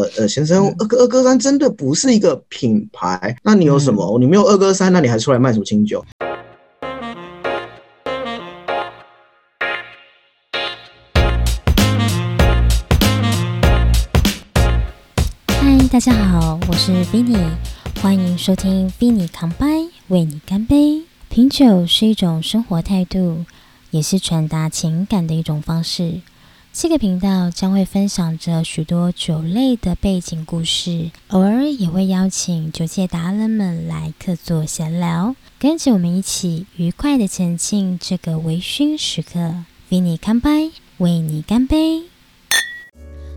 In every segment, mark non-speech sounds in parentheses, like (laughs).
呃呃，先生，二哥二哥三真的不是一个品牌，那你有什么？你没有二哥三，那你还出来卖什么清酒？嗨，大家好，我是 Vinny，欢迎收听 Vinny 康拜，为你干杯。品酒是一种生活态度，也是传达情感的一种方式。这个频道将会分享着许多酒类的背景故事，偶尔也会邀请酒界达人们来客座闲聊，跟着我们一起愉快的前进这个微醺时刻。Vinny 康拜，为你干杯。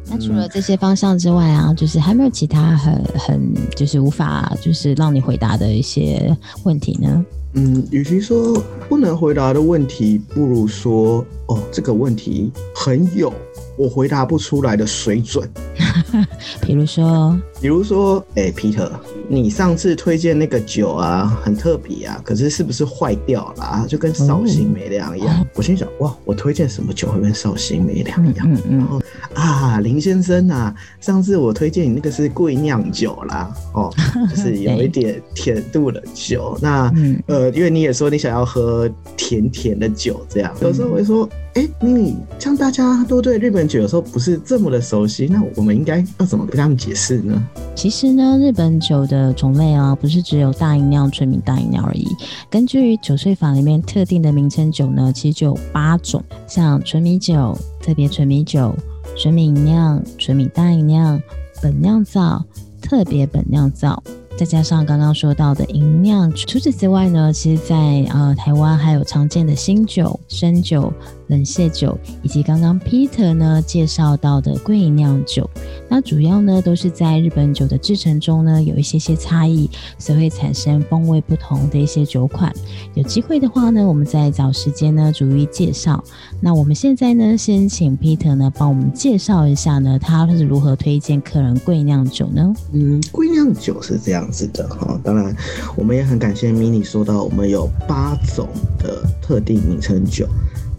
那除了这些方向之外啊，就是还没有其他很很就是无法就是让你回答的一些问题呢？嗯，与其说不能回答的问题，不如说哦，这个问题很有我回答不出来的水准。(laughs) 比如说，比如说，哎，Peter，你上次推荐那个酒啊，很特别啊，可是是不是坏掉了啊？就跟绍兴梅良一样。我心想，哇，我推荐什么酒会跟绍兴梅良一样？嗯嗯。然后啊，林先生啊，上次我推荐你那个是贵酿酒啦，哦，(laughs) 就是有一点甜度的酒。那呃，因为你也说你想要喝甜甜的酒，这样，有时候我会说。哎，你像大家都对日本酒有时候不是这么的熟悉，那我们应该要怎么跟他们解释呢？其实呢，日本酒的种类啊，不是只有大吟酿、纯米大吟酿而已。根据酒税法里面特定的名称酒呢，其实就有八种，像纯米酒、特别纯米酒、纯米酿、纯米大吟酿、本酿造、特别本酿造。再加上刚刚说到的银酿，除此之外呢，其实，在呃台湾还有常见的新酒、生酒。本泻酒以及刚刚 Peter 呢介绍到的桂酿酒，那主要呢都是在日本酒的制成中呢有一些些差异，所以会产生风味不同的一些酒款。有机会的话呢，我们再找时间呢逐一介绍。那我们现在呢先请 Peter 呢帮我们介绍一下呢他是如何推荐客人桂酿酒呢？嗯，桂酿酒是这样子的哈，当然我们也很感谢 Mini 说到我们有八种的特定名称酒。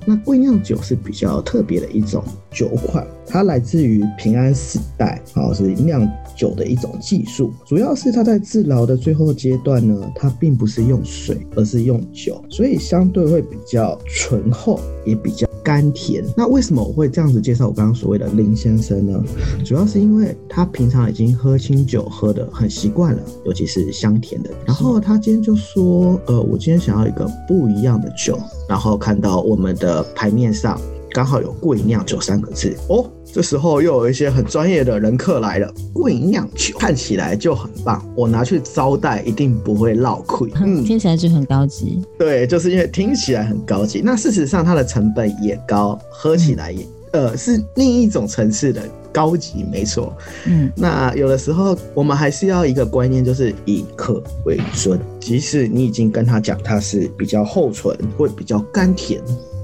那贵酿酒是比较特别的一种酒款，它来自于平安时代，啊，是酿酒的一种技术。主要是它在制牢的最后阶段呢，它并不是用水，而是用酒，所以相对会比较醇厚，也比较。甘甜，那为什么我会这样子介绍我刚刚所谓的林先生呢？主要是因为他平常已经喝清酒喝的很习惯了，尤其是香甜的。然后他今天就说，呃，我今天想要一个不一样的酒。然后看到我们的牌面上刚好有贵酿酒三个字哦。这时候又有一些很专业的人客来了，贵酿酒看起来就很棒，我拿去招待一定不会落亏。(laughs) 嗯，听起来就很高级。对，就是因为听起来很高级，那事实上它的成本也高，喝起来也呃是另一种层次的高级，没错。嗯，那有的时候我们还是要一个观念，就是以客为尊，即使你已经跟他讲它是比较厚醇或比较甘甜，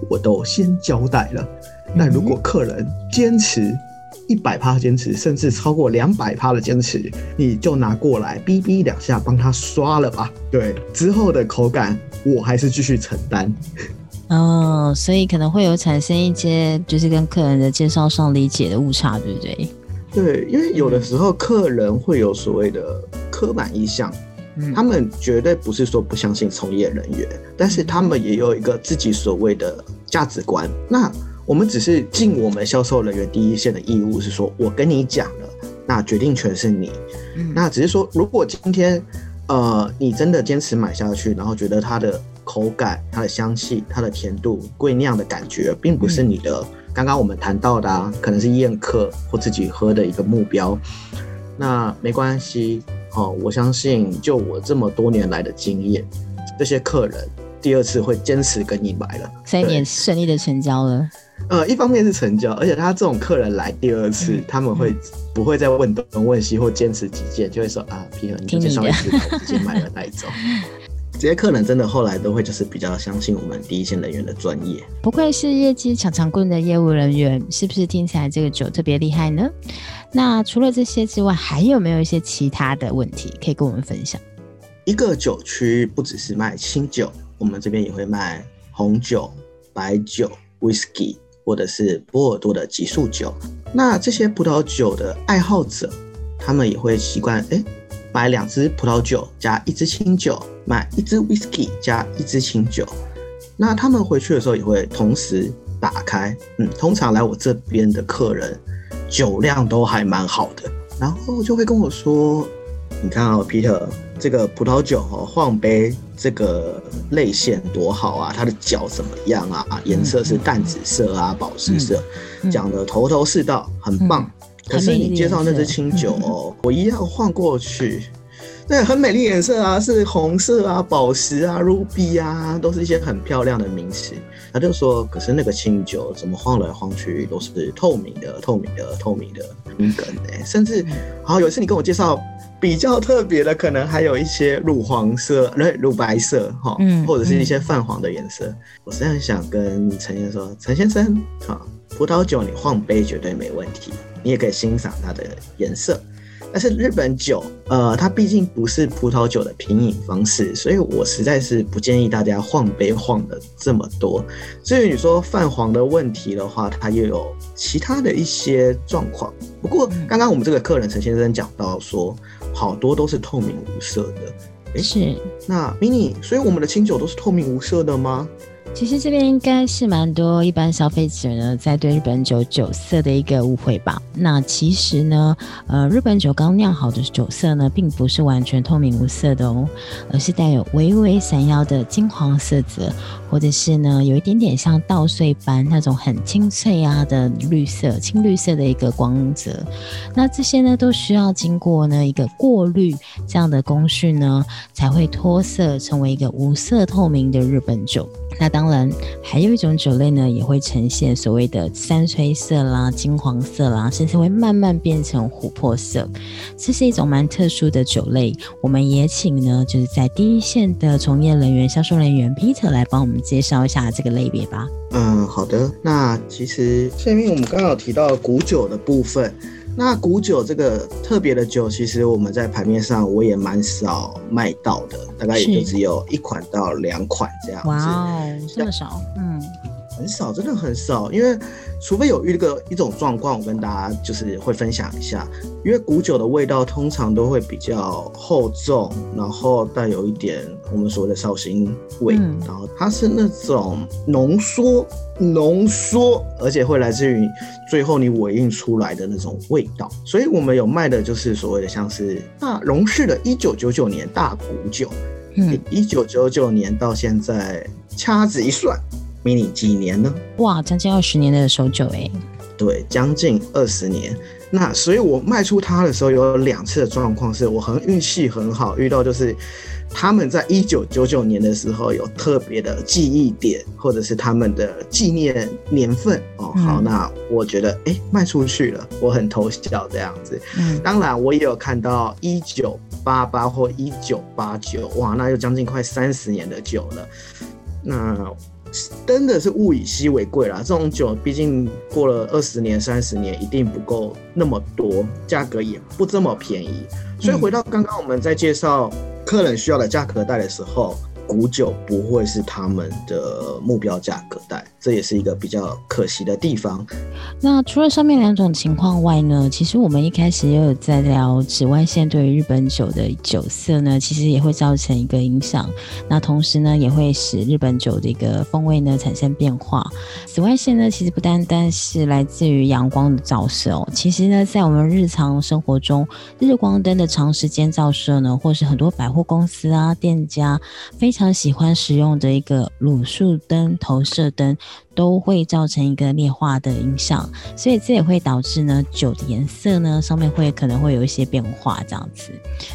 我都先交代了。那如果客人坚持一百趴坚持，甚至超过两百趴的坚持，你就拿过来哔哔两下帮他刷了吧。对，之后的口感我还是继续承担。哦，所以可能会有产生一些就是跟客人的介绍上理解的误差，对不对？对，因为有的时候客人会有所谓的刻板印象，他们绝对不是说不相信从业人员，但是他们也有一个自己所谓的价值观。那我们只是尽我们销售人员第一线的义务，是说我跟你讲了，那决定权是你。那只是说，如果今天，呃，你真的坚持买下去，然后觉得它的口感、它的香气、它的甜度、贵酿的感觉，并不是你的刚刚我们谈到的，啊，可能是宴客或自己喝的一个目标，那没关系。哦，我相信就我这么多年来的经验，这些客人第二次会坚持跟你买了，所以你顺利的成交了。呃，一方面是成交，而且他这种客人来第二次，他们会不会再问东问西或坚持己见，就会说啊，平衡你介绍一次，直接买了带走。(laughs) 这些客人真的后来都会就是比较相信我们第一线人员的专业。不愧是业绩抢长棍的业务人员，是不是听起来这个酒特别厉害呢？那除了这些之外，还有没有一些其他的问题可以跟我们分享？一个酒区不只是卖清酒，我们这边也会卖红酒、白酒、whisky。或者是波尔多的极速酒，那这些葡萄酒的爱好者他们也会习惯，哎，买两支葡萄酒加一支清酒，买一支 whisky 加一支清酒。那他们回去的时候也会同时打开，嗯，通常来我这边的客人酒量都还蛮好的，然后就会跟我说，你看啊，Peter。这个葡萄酒哦，晃杯这个泪线多好啊！它的脚怎么样啊？颜色是淡紫色啊，宝石色，讲的头头是道，很棒。可是你介绍那支清酒哦，我一样晃过去，对，很美丽颜色啊，是红色啊，宝石啊，ruby 啊，都是一些很漂亮的名词。他就说，可是那个清酒怎么晃来晃去都是透明的，透明的，透明的，很梗哎，甚至好有一次你跟我介绍。比较特别的，可能还有一些乳黄色、乳乳白色，哈，或者是一些泛黄的颜色。我实在想跟陈先生说，陈先生，哈，葡萄酒你晃杯绝对没问题，你也可以欣赏它的颜色。但是日本酒，呃，它毕竟不是葡萄酒的品饮方式，所以我实在是不建议大家晃杯晃的这么多。至于你说泛黄的问题的话，它又有其他的一些状况。不过刚刚我们这个客人陈先生讲到说，好多都是透明无色的，是那 mini，所以我们的清酒都是透明无色的吗？其实这边应该是蛮多一般消费者呢在对日本酒酒色的一个误会吧。那其实呢，呃，日本酒刚酿好的酒色呢，并不是完全透明无色的哦，而是带有微微闪耀的金黄色泽，或者是呢，有一点点像稻穗般那种很清脆啊的绿色、青绿色的一个光泽。那这些呢，都需要经过呢一个过滤这样的工序呢，才会脱色成为一个无色透明的日本酒。那当然，还有一种酒类呢，也会呈现所谓的山翠色啦、金黄色啦，甚至会慢慢变成琥珀色。这是一种蛮特殊的酒类。我们也请呢，就是在第一线的从业人员、销售人员 Peter 来帮我们介绍一下这个类别吧。嗯，好的。那其实下面我们刚好提到古酒的部分。那古酒这个特别的酒，其实我们在牌面上我也蛮少卖到的，大概也就只有一款到两款这样子。哇哦，这么少，嗯，很少，真的很少。因为除非有一个一种状况，我跟大家就是会分享一下。因为古酒的味道通常都会比较厚重，然后带有一点我们所谓的绍兴味，然后它是那种浓缩。浓缩，而且会来自于最后你尾韵出来的那种味道，所以我们有卖的就是所谓的像是大荣氏的1999年大古酒，嗯，1999年到现在掐指一算，mini 几年呢？哇，将近二十年的手酒哎，对，将近二十年。那所以我卖出它的时候有两次的状况，是我很运气很好，遇到就是。他们在一九九九年的时候有特别的记忆点，或者是他们的纪念年份哦。好，那我觉得哎卖出去了，我很偷笑这样子。嗯，当然我也有看到一九八八或一九八九，哇，那又将近快三十年的酒了。那真的是物以稀为贵啦，这种酒毕竟过了二十年、三十年，一定不够那么多，价格也不这么便宜。所以回到刚刚我们在介绍。客人需要的价格带的时候。古酒不会是他们的目标价格带，这也是一个比较可惜的地方。那除了上面两种情况外呢，其实我们一开始也有在聊紫外线对于日本酒的酒色呢，其实也会造成一个影响。那同时呢，也会使日本酒的一个风味呢产生变化。紫外线呢，其实不单单是来自于阳光的照射哦，其实呢，在我们日常生活中，日光灯的长时间照射呢，或是很多百货公司啊店家非常。喜欢使用的一个卤素灯、投射灯，都会造成一个劣化的影响，所以这也会导致呢酒的颜色呢上面会可能会有一些变化这样子。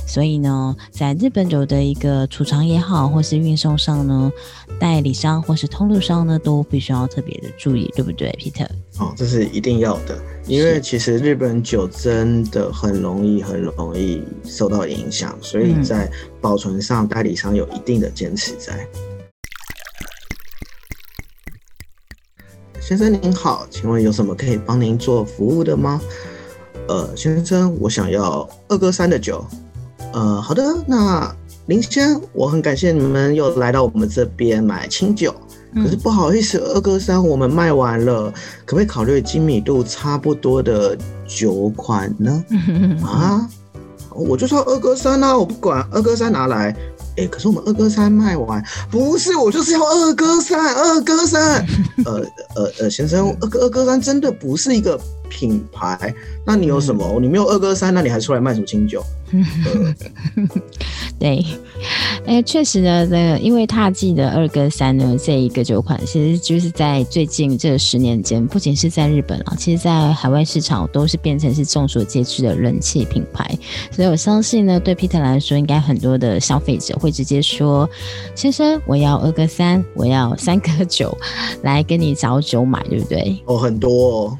所以呢，在日本酒的一个储藏也好，或是运送上呢，代理商或是通路商呢，都必须要特别的注意，对不对，Peter？哦，这是一定要的，因为其实日本酒真的很容易、很容易受到影响，所以在保存上，代理商有一定的坚持在。先生您好，请问有什么可以帮您做服务的吗？呃，先生，我想要二哥三的酒。呃，好的，那林先，我很感谢你们又来到我们这边买清酒。可是不好意思，二哥三我们卖完了，可不可以考虑精米度差不多的酒款呢？(laughs) 啊，我就说二哥三啊，我不管二哥三拿来。哎，可是我们二哥三卖完，不是我就是要二哥三，二哥三。(laughs) 呃呃呃，先生，二哥二哥三真的不是一个品牌，那你有什么？你没有二哥三，那你还出来卖什么清酒？(laughs) 对，哎，确实呢，这个因为踏迹的二哥三呢，这一个酒款，其实就是在最近这十年间，不仅是在日本啊，其实在海外市场都是变成是众所皆知的人气品牌。所以我相信呢，对 Peter 来说，应该很多的消费者会直接说：“先生，我要二哥三，我要三哥九，来跟你找酒买，对不对？”哦，很多。哦。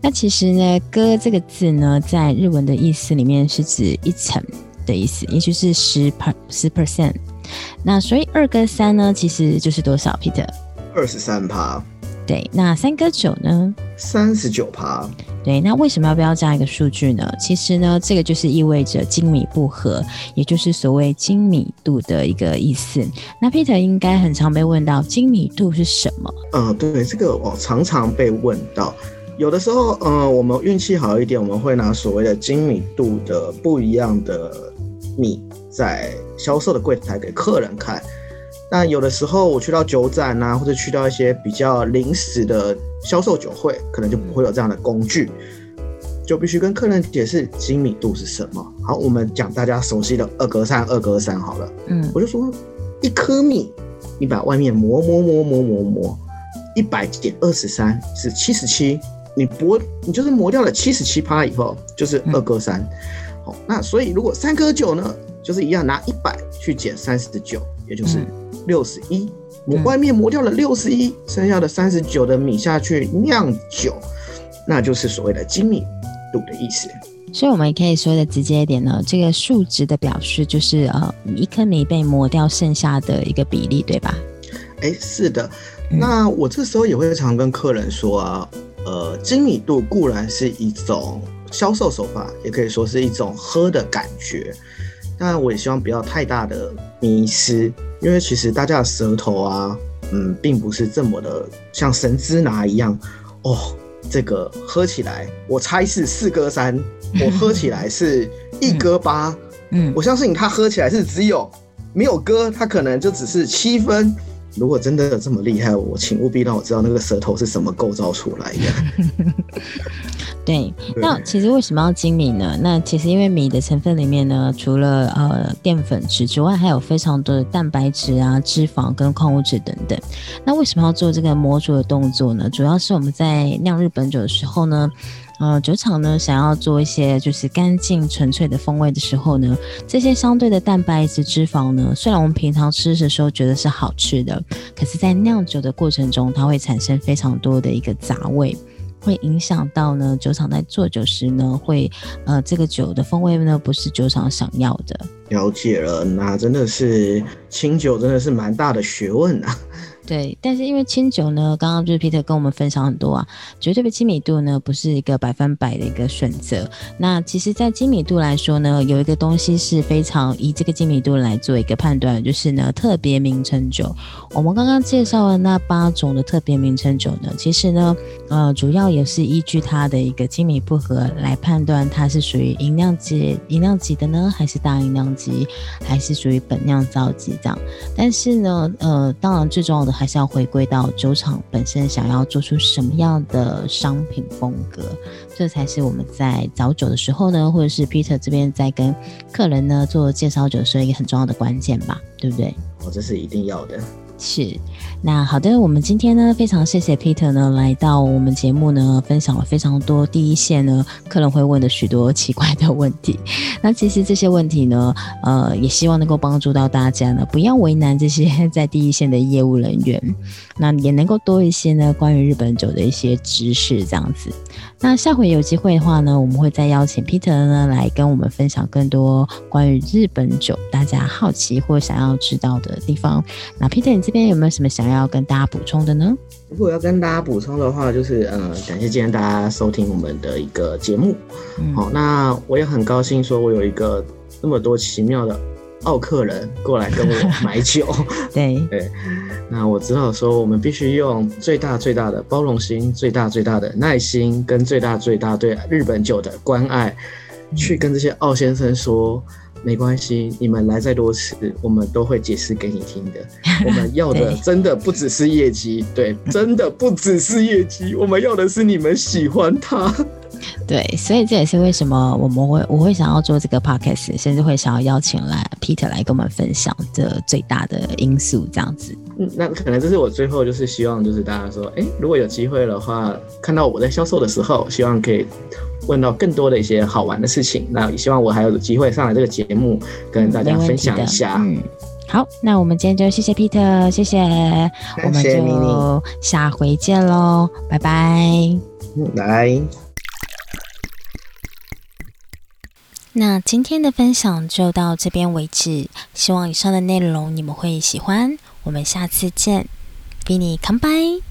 那其实呢，“哥”这个字呢，在日文的意思里面是指一层的意思，也就是十 per 十 percent。那所以二跟三呢，其实就是多少，Peter？二十三趴。对，那三跟九呢？三十九趴。对，那为什么要不要这样一个数据呢？其实呢，这个就是意味着精米不合，也就是所谓精米度的一个意思。那 Peter 应该很常被问到，精米度是什么？嗯，对，这个我常常被问到。有的时候，嗯，我们运气好一点，我们会拿所谓的精米度的不一样的米在销售的柜台给客人看。那有的时候我去到酒展啊，或者去到一些比较临时的销售酒会，可能就不会有这样的工具，就必须跟客人解释精米度是什么。好，我们讲大家熟悉的二格三，二格三好了。嗯，我就说一颗米，你把外面磨磨磨磨磨磨，一百减二十三是七十七。你磨，你就是磨掉了七十七趴以后，就是二割三，好，那所以如果三割九呢，就是一样拿一百去减三十九，也就是六十一，磨外面磨掉了六十一，剩下的三十九的米下去酿酒，那就是所谓的精米度的意思。所以我们也可以说的直接一点呢，这个数值的表示就是呃一颗米被磨掉剩下的一个比例，对吧？哎，是的。那我这时候也会常跟客人说啊。呃，精密度固然是一种销售手法，也可以说是一种喝的感觉。但我也希望不要太大的迷失，因为其实大家的舌头啊，嗯，并不是这么的像神之拿一样哦。这个喝起来，我猜是四哥三，我喝起来是一哥八。嗯，我相信他喝起来是只有没有哥，他可能就只是七分。如果真的有这么厉害，我请务必让我知道那个舌头是什么构造出来的。(laughs) 对，那其实为什么要精米呢？那其实因为米的成分里面呢，除了呃淀粉质之外，还有非常多的蛋白质啊、脂肪跟矿物质等等。那为什么要做这个磨煮的动作呢？主要是我们在酿日本酒的时候呢。呃，酒厂呢想要做一些就是干净纯粹的风味的时候呢，这些相对的蛋白质、脂肪呢，虽然我们平常吃的时候觉得是好吃的，可是，在酿酒的过程中，它会产生非常多的一个杂味，会影响到呢酒厂在做酒时呢，会呃这个酒的风味呢不是酒厂想要的。了解了，那真的是清酒真的是蛮大的学问啊。对，但是因为清酒呢，刚刚就是 Peter 跟我们分享很多啊，绝对的亲密度呢不是一个百分百的一个选择。那其实，在精密度来说呢，有一个东西是非常以这个精密度来做一个判断，就是呢特别名称酒。我们刚刚介绍的那八种的特别名称酒呢，其实呢，呃，主要也是依据它的一个精密不合来判断它是属于银酿级、银酿级的呢，还是大银酿级，还是属于本酿造级这样。但是呢，呃，当然最重要的。还是要回归到酒厂本身想要做出什么样的商品风格，这才是我们在找酒的时候呢，或者是 Peter 这边在跟客人呢做介绍酒时候一个很重要的关键吧，对不对？哦，这是一定要的。是，那好的，我们今天呢，非常谢谢 Peter 呢来到我们节目呢，分享了非常多第一线呢客人会问的许多奇怪的问题。(laughs) 那其实这些问题呢，呃，也希望能够帮助到大家呢，不要为难这些在第一线的业务人员，(laughs) 那也能够多一些呢关于日本酒的一些知识，这样子。那下回有机会的话呢，我们会再邀请 Peter 呢来跟我们分享更多关于日本酒大家好奇或想要知道的地方。那 Peter，这边有没有什么想要跟大家补充的呢？如果要跟大家补充的话，就是呃，感谢今天大家收听我们的一个节目。好，那我也很高兴说，我有一个那么多奇妙的。奥客人过来跟我买酒，(laughs) 对 (laughs) 对，那我知道说我们必须用最大最大的包容心、最大最大的耐心跟最大最大对日本酒的关爱，去跟这些奥先生说。没关系，你们来再多次，我们都会解释给你听的。(laughs) 我们要的真的不只是业绩，对，真的不只是业绩，我们要的是你们喜欢它。(laughs) 对，所以这也是为什么我们会我会想要做这个 podcast，甚至会想要邀请来 Peter 来跟我们分享这最大的因素，这样子。嗯，那可能这是我最后就是希望，就是大家说，哎，如果有机会的话，看到我在销售的时候，希望可以。问到更多的一些好玩的事情，那也希望我还有机会上来这个节目跟大家分享一下。嗯，好，那我们今天就谢谢 Peter，谢谢，我们就下回见喽，拜拜。嗯，来。那今天的分享就到这边为止，希望以上的内容你们会喜欢。我们下次见，比你 come by。